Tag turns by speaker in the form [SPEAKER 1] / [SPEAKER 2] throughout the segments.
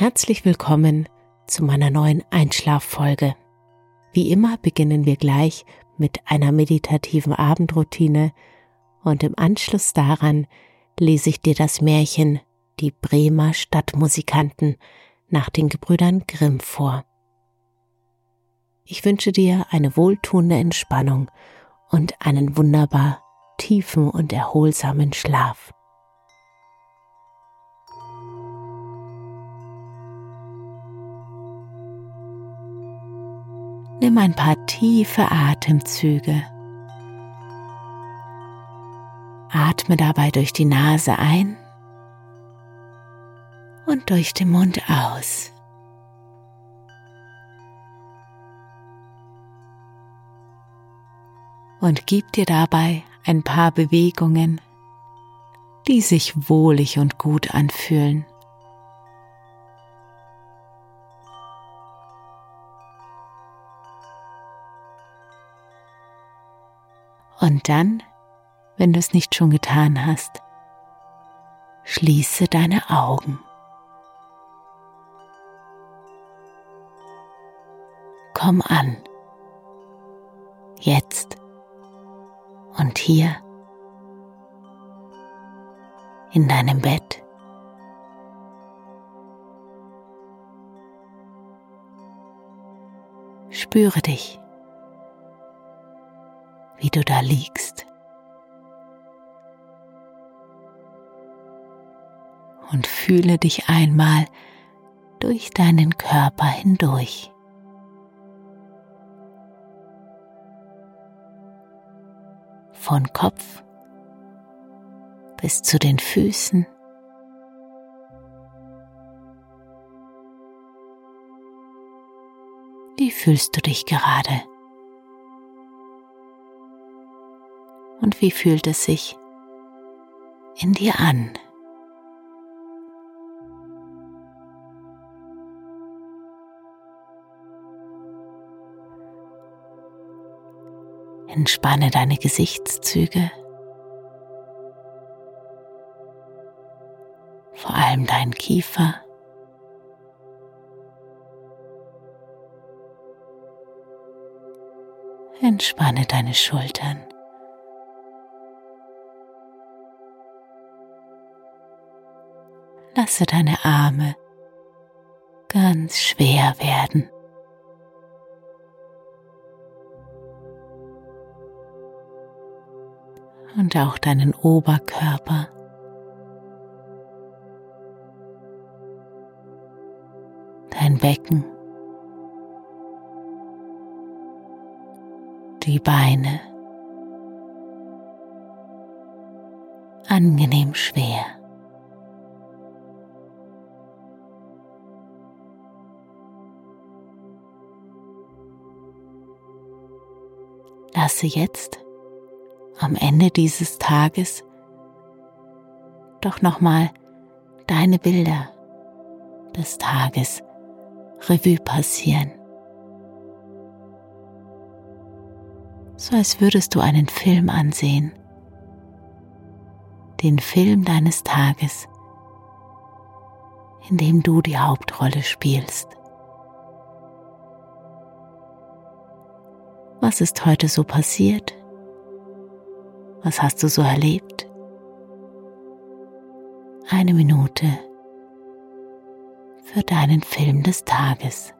[SPEAKER 1] Herzlich willkommen zu meiner neuen Einschlaffolge. Wie immer beginnen wir gleich mit einer meditativen Abendroutine und im Anschluss daran lese ich dir das Märchen Die Bremer Stadtmusikanten nach den Gebrüdern Grimm vor. Ich wünsche dir eine wohltuende Entspannung und einen wunderbar tiefen und erholsamen Schlaf. Nimm ein paar tiefe Atemzüge. Atme dabei durch die Nase ein und durch den Mund aus. Und gib dir dabei ein paar Bewegungen, die sich wohlig und gut anfühlen. Und dann, wenn du es nicht schon getan hast, schließe deine Augen. Komm an. Jetzt und hier in deinem Bett. Spüre dich wie du da liegst. Und fühle dich einmal durch deinen Körper hindurch. Von Kopf bis zu den Füßen. Wie fühlst du dich gerade? Und wie fühlt es sich in dir an? Entspanne deine Gesichtszüge, vor allem deinen Kiefer. Entspanne deine Schultern. Lasse deine Arme ganz schwer werden. Und auch deinen Oberkörper. Dein Becken. Die Beine. Angenehm schwer. Lasse jetzt am Ende dieses Tages doch nochmal deine Bilder des Tages Revue passieren. So als würdest du einen Film ansehen, den Film deines Tages, in dem du die Hauptrolle spielst. Was ist heute so passiert? Was hast du so erlebt? Eine Minute für deinen Film des Tages.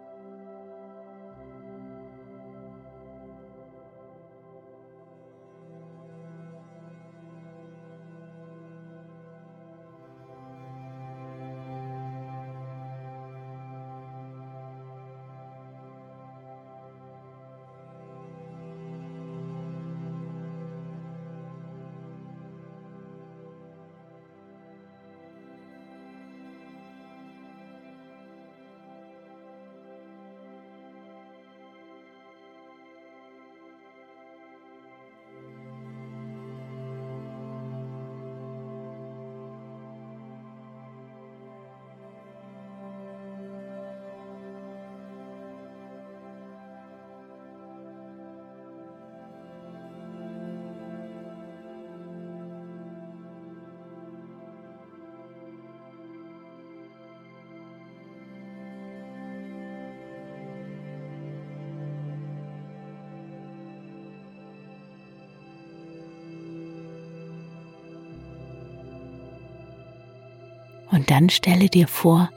[SPEAKER 1] Und dann stelle dir vor,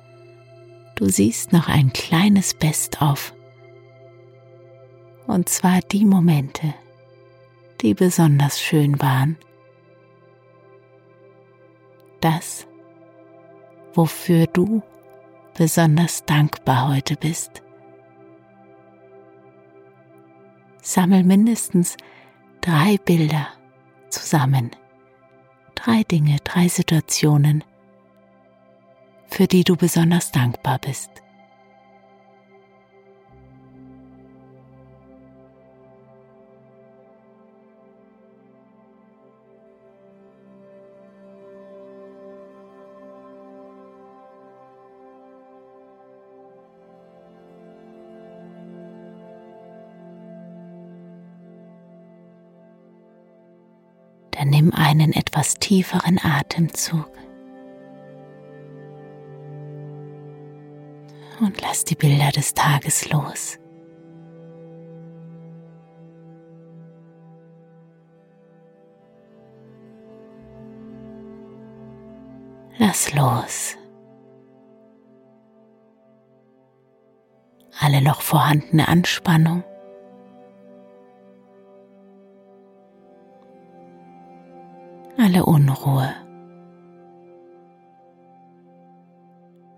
[SPEAKER 1] du siehst noch ein kleines Best-of. Und zwar die Momente, die besonders schön waren. Das, wofür du besonders dankbar heute bist. Sammel mindestens drei Bilder zusammen. Drei Dinge, drei Situationen, für die du besonders dankbar bist. Dann nimm einen etwas tieferen Atemzug. Und lass die Bilder des Tages los. Lass los. Alle noch vorhandene Anspannung. Alle Unruhe.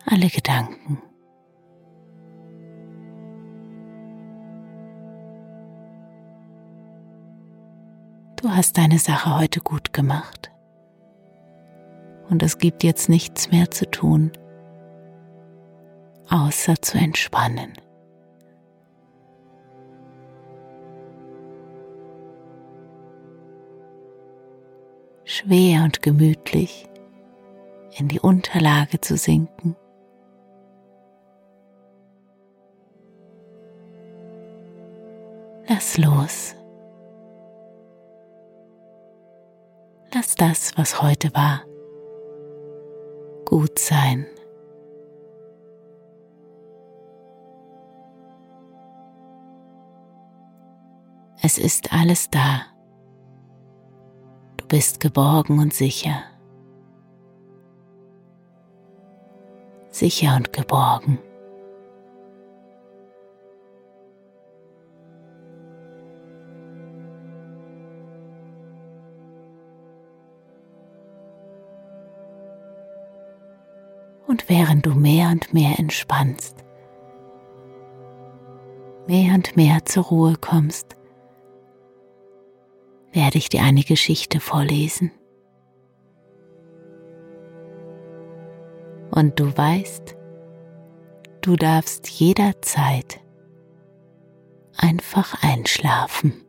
[SPEAKER 1] Alle Gedanken. Du hast deine Sache heute gut gemacht. Und es gibt jetzt nichts mehr zu tun, außer zu entspannen. Schwer und gemütlich in die Unterlage zu sinken. Lass los. Lass das, was heute war, gut sein. Es ist alles da. Du bist geborgen und sicher. Sicher und geborgen. Und während du mehr und mehr entspannst, mehr und mehr zur Ruhe kommst, werde ich dir eine Geschichte vorlesen. Und du weißt, du darfst jederzeit einfach einschlafen.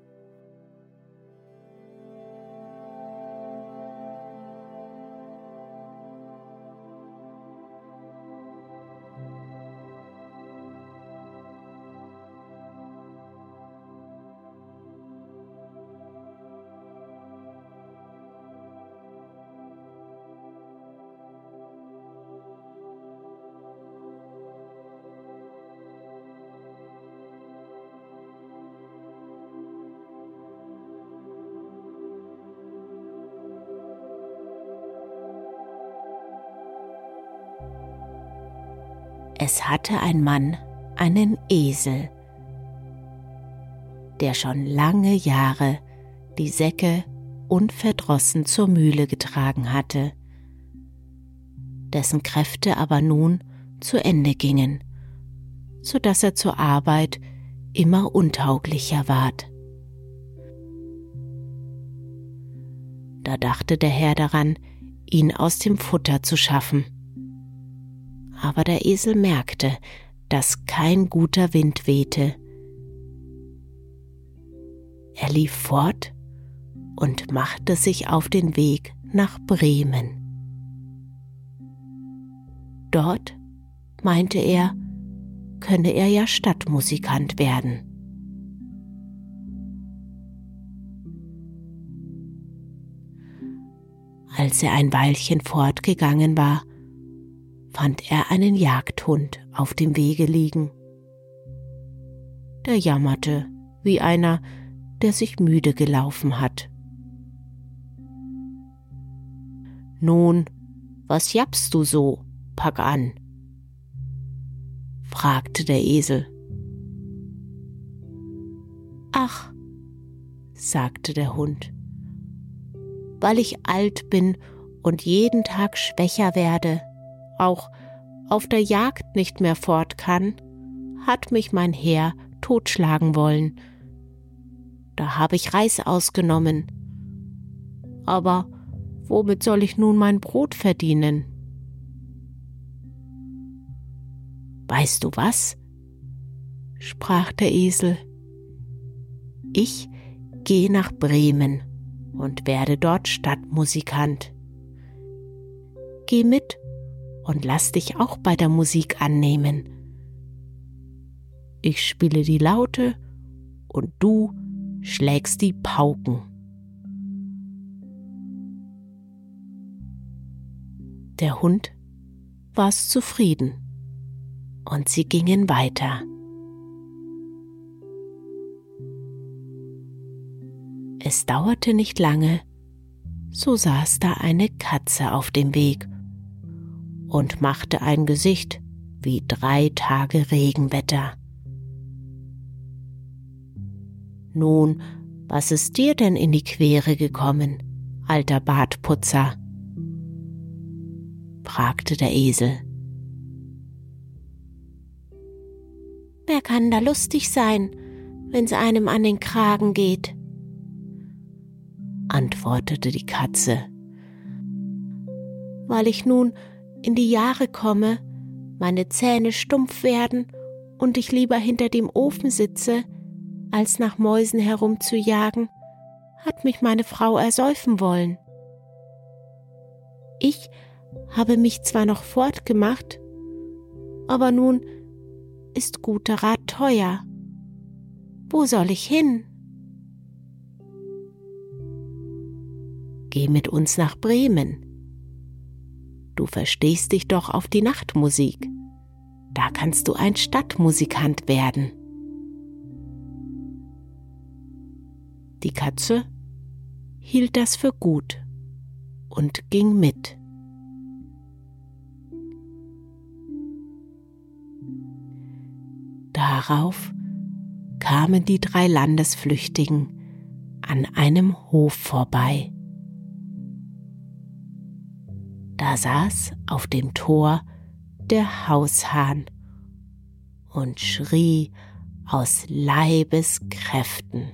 [SPEAKER 1] Es hatte ein Mann einen Esel, der schon lange Jahre die Säcke unverdrossen zur Mühle getragen hatte, dessen Kräfte aber nun zu Ende gingen, so dass er zur Arbeit immer untauglicher ward. Da dachte der Herr daran, ihn aus dem Futter zu schaffen. Aber der Esel merkte, dass kein guter Wind wehte. Er lief fort und machte sich auf den Weg nach Bremen. Dort, meinte er, könne er ja Stadtmusikant werden. Als er ein Weilchen fortgegangen war, fand er einen Jagdhund auf dem Wege liegen. Der jammerte wie einer, der sich müde gelaufen hat. Nun, was jappst du so? Pack an, fragte der Esel. Ach, sagte der Hund, weil ich alt bin und jeden Tag schwächer werde, auch auf der Jagd nicht mehr fort kann, hat mich mein Herr totschlagen wollen. Da habe ich Reis ausgenommen. Aber womit soll ich nun mein Brot verdienen? Weißt du was? sprach der Esel. Ich gehe nach Bremen und werde dort Stadtmusikant. Geh mit und lass dich auch bei der Musik annehmen. Ich spiele die Laute und du schlägst die Pauken. Der Hund war's zufrieden und sie gingen weiter. Es dauerte nicht lange, so saß da eine Katze auf dem Weg und machte ein Gesicht wie drei Tage Regenwetter. Nun, was ist dir denn in die Quere gekommen, alter Bartputzer? fragte der Esel. Wer kann da lustig sein, wenn's einem an den Kragen geht? antwortete die Katze. Weil ich nun in die Jahre komme, meine Zähne stumpf werden und ich lieber hinter dem Ofen sitze, als nach Mäusen herumzujagen, hat mich meine Frau ersäufen wollen. Ich habe mich zwar noch fortgemacht, aber nun ist guter Rat teuer. Wo soll ich hin? Geh mit uns nach Bremen. Du verstehst dich doch auf die Nachtmusik. Da kannst du ein Stadtmusikant werden. Die Katze hielt das für gut und ging mit. Darauf kamen die drei Landesflüchtigen an einem Hof vorbei. Da saß auf dem Tor der Haushahn und schrie aus Leibeskräften.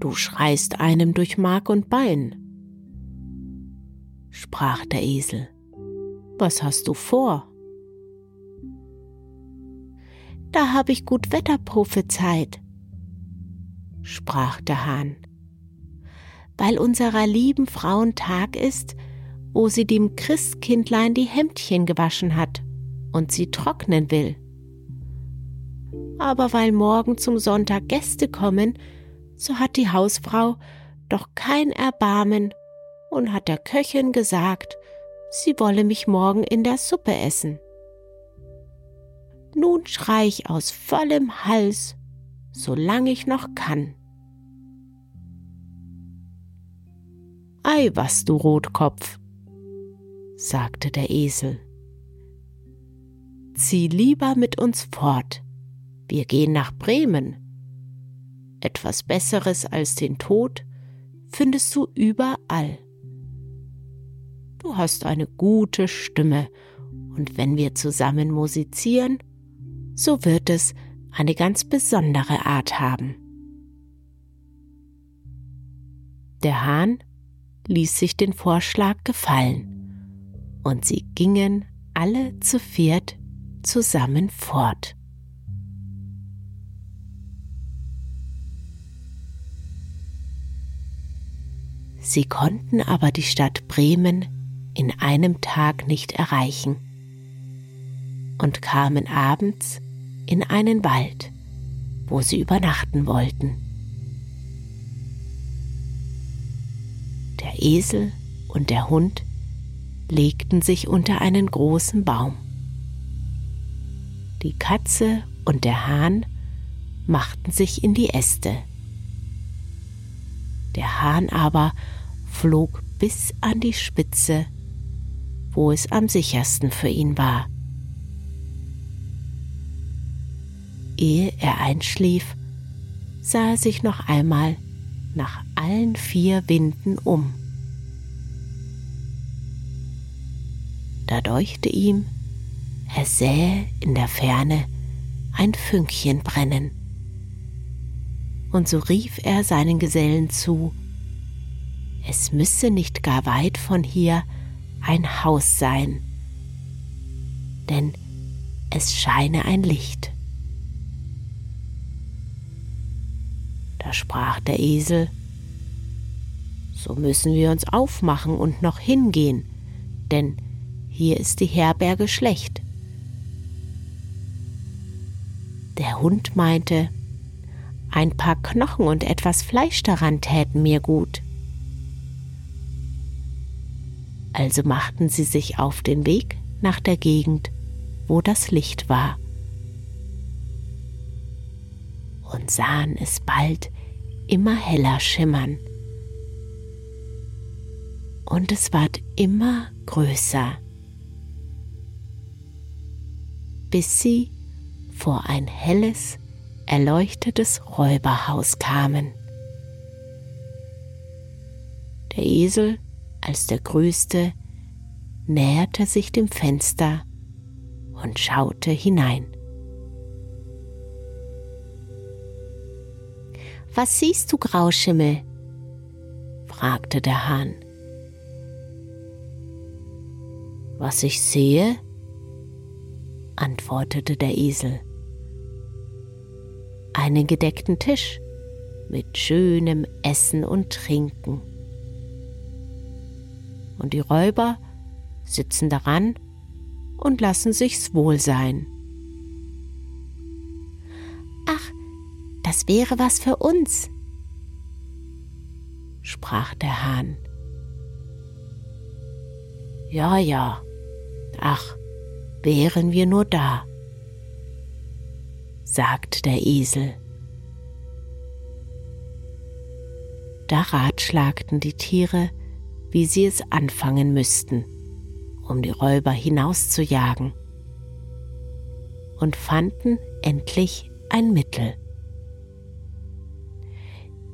[SPEAKER 1] Du schreist einem durch Mark und Bein, sprach der Esel. Was hast du vor? Da hab ich gut Wetter prophezeit, sprach der Hahn. Weil unserer lieben Frauen Tag ist, wo sie dem Christkindlein die Hemdchen gewaschen hat und sie trocknen will. Aber weil morgen zum Sonntag Gäste kommen, so hat die Hausfrau doch kein Erbarmen und hat der Köchin gesagt, sie wolle mich morgen in der Suppe essen. Nun schrei ich aus vollem Hals, solang ich noch kann. Ei, was du Rotkopf, sagte der Esel zieh lieber mit uns fort. Wir gehen nach Bremen. Etwas Besseres als den Tod findest du überall. Du hast eine gute Stimme, und wenn wir zusammen musizieren, so wird es eine ganz besondere Art haben. Der Hahn ließ sich den Vorschlag gefallen, und sie gingen alle zu viert zusammen fort. Sie konnten aber die Stadt Bremen in einem Tag nicht erreichen und kamen abends in einen Wald, wo sie übernachten wollten. Esel und der Hund legten sich unter einen großen Baum. Die Katze und der Hahn machten sich in die Äste. Der Hahn aber flog bis an die Spitze, wo es am sichersten für ihn war. Ehe er einschlief, sah er sich noch einmal nach allen vier Winden um. Da deuchte ihm, er sähe in der Ferne ein Fünkchen brennen. Und so rief er seinen Gesellen zu, es müsse nicht gar weit von hier ein Haus sein, denn es scheine ein Licht. Da sprach der Esel, so müssen wir uns aufmachen und noch hingehen, denn hier ist die Herberge schlecht. Der Hund meinte, ein paar Knochen und etwas Fleisch daran täten mir gut. Also machten sie sich auf den Weg nach der Gegend, wo das Licht war, und sahen es bald immer heller schimmern. Und es ward immer größer, bis sie vor ein helles, erleuchtetes Räuberhaus kamen. Der Esel als der Größte näherte sich dem Fenster und schaute hinein. Was siehst du, Grauschimmel? fragte der Hahn. Was ich sehe, antwortete der Esel. Einen gedeckten Tisch mit schönem Essen und Trinken. Und die Räuber sitzen daran und lassen sich's wohl sein. Ach, das wäre was für uns, sprach der Hahn. Ja, ja, ach, wären wir nur da, sagte der Esel. Da ratschlagten die Tiere, wie sie es anfangen müssten, um die Räuber hinauszujagen, und fanden endlich ein Mittel.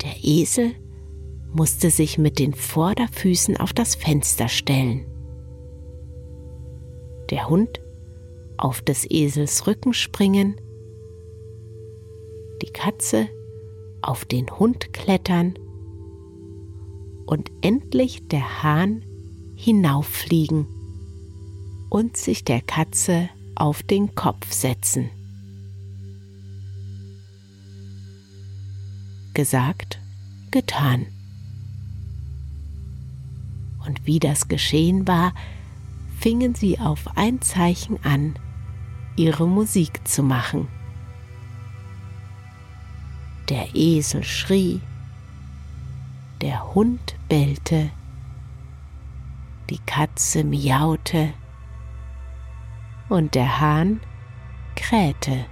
[SPEAKER 1] Der Esel musste sich mit den Vorderfüßen auf das Fenster stellen. Der Hund auf des Esels Rücken springen, die Katze auf den Hund klettern und endlich der Hahn hinauffliegen und sich der Katze auf den Kopf setzen. Gesagt, getan. Und wie das geschehen war, fingen sie auf ein Zeichen an, ihre Musik zu machen. Der Esel schrie, der Hund bellte, die Katze miaute und der Hahn krähte.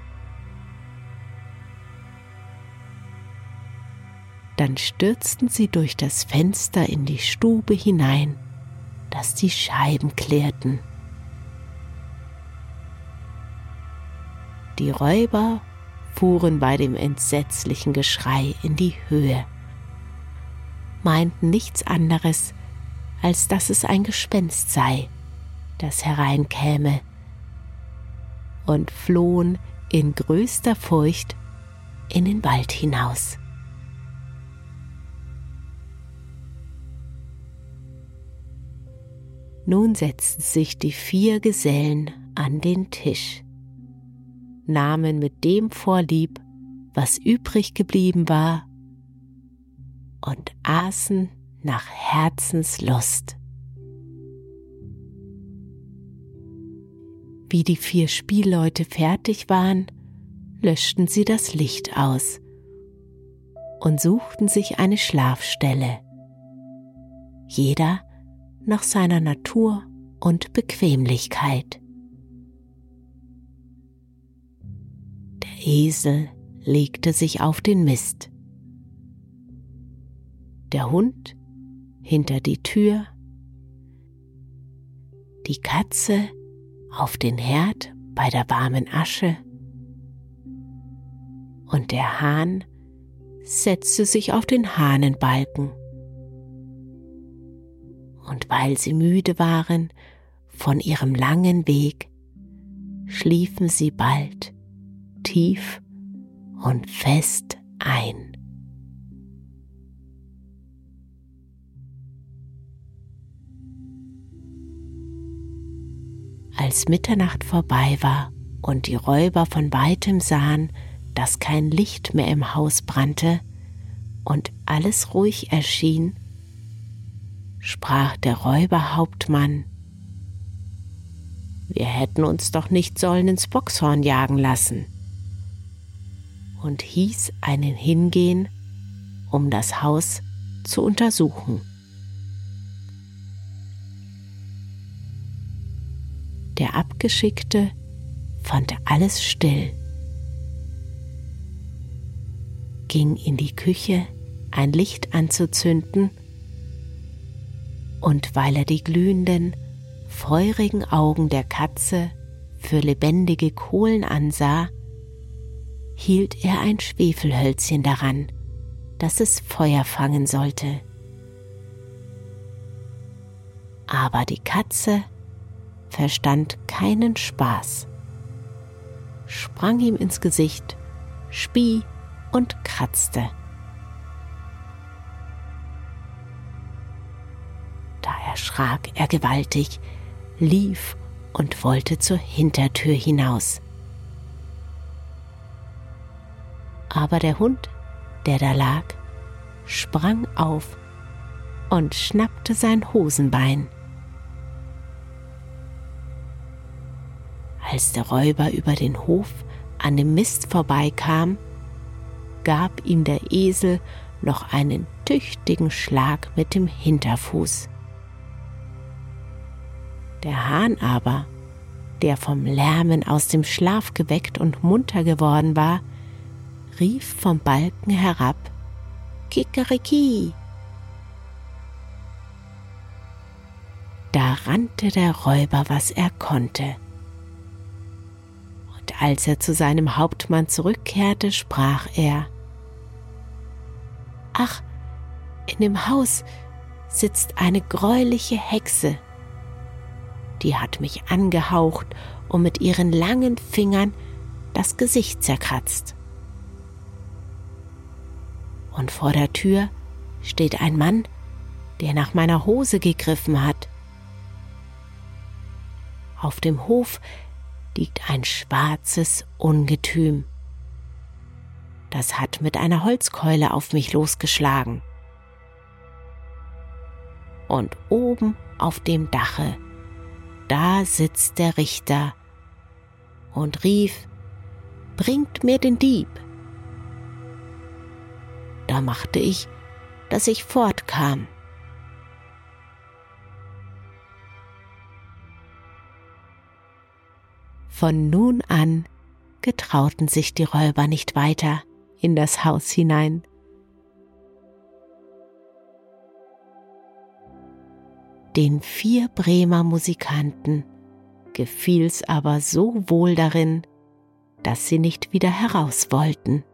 [SPEAKER 1] Dann stürzten sie durch das Fenster in die Stube hinein, dass die Scheiben klirrten. Die Räuber fuhren bei dem entsetzlichen Geschrei in die Höhe, meinten nichts anderes, als dass es ein Gespenst sei, das hereinkäme, und flohen in größter Furcht in den Wald hinaus. Nun setzten sich die vier Gesellen an den Tisch, nahmen mit dem vorlieb, was übrig geblieben war, und aßen nach Herzenslust. Wie die vier Spielleute fertig waren, löschten sie das Licht aus und suchten sich eine Schlafstelle. Jeder nach seiner Natur und Bequemlichkeit. Esel legte sich auf den Mist. Der Hund hinter die Tür. Die Katze auf den Herd bei der warmen Asche. Und der Hahn setzte sich auf den Hahnenbalken und weil sie müde waren von ihrem langen Weg, schliefen sie bald tief und fest ein. Als Mitternacht vorbei war und die Räuber von weitem sahen, dass kein Licht mehr im Haus brannte und alles ruhig erschien, sprach der Räuberhauptmann, wir hätten uns doch nicht sollen ins Boxhorn jagen lassen, und hieß einen hingehen, um das Haus zu untersuchen. Der Abgeschickte fand alles still, ging in die Küche, ein Licht anzuzünden und weil er die glühenden, feurigen Augen der Katze für lebendige Kohlen ansah, hielt er ein Schwefelhölzchen daran, dass es Feuer fangen sollte. Aber die Katze verstand keinen Spaß, sprang ihm ins Gesicht, spie und kratzte. erschrak er gewaltig, lief und wollte zur Hintertür hinaus. Aber der Hund, der da lag, sprang auf und schnappte sein Hosenbein. Als der Räuber über den Hof an dem Mist vorbeikam, gab ihm der Esel noch einen tüchtigen Schlag mit dem Hinterfuß. Der Hahn aber, der vom Lärmen aus dem Schlaf geweckt und munter geworden war, rief vom Balken herab Kikeriki. Da rannte der Räuber, was er konnte. Und als er zu seinem Hauptmann zurückkehrte, sprach er Ach, in dem Haus sitzt eine greuliche Hexe die hat mich angehaucht und mit ihren langen Fingern das Gesicht zerkratzt. Und vor der Tür steht ein Mann, der nach meiner Hose gegriffen hat. Auf dem Hof liegt ein schwarzes Ungetüm. Das hat mit einer Holzkeule auf mich losgeschlagen. Und oben auf dem Dache da sitzt der Richter und rief, Bringt mir den Dieb. Da machte ich, dass ich fortkam. Von nun an getrauten sich die Räuber nicht weiter in das Haus hinein. Den vier Bremer Musikanten gefiel's aber so wohl darin, dass sie nicht wieder heraus wollten.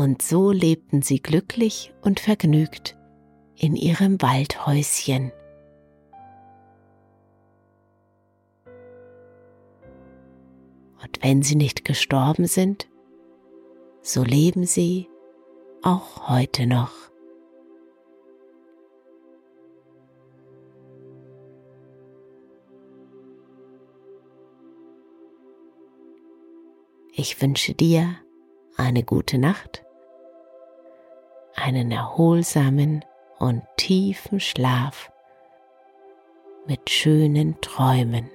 [SPEAKER 1] Und so lebten sie glücklich und vergnügt in ihrem Waldhäuschen. Und wenn sie nicht gestorben sind, so leben sie auch heute noch. Ich wünsche dir eine gute Nacht, einen erholsamen und tiefen Schlaf mit schönen Träumen.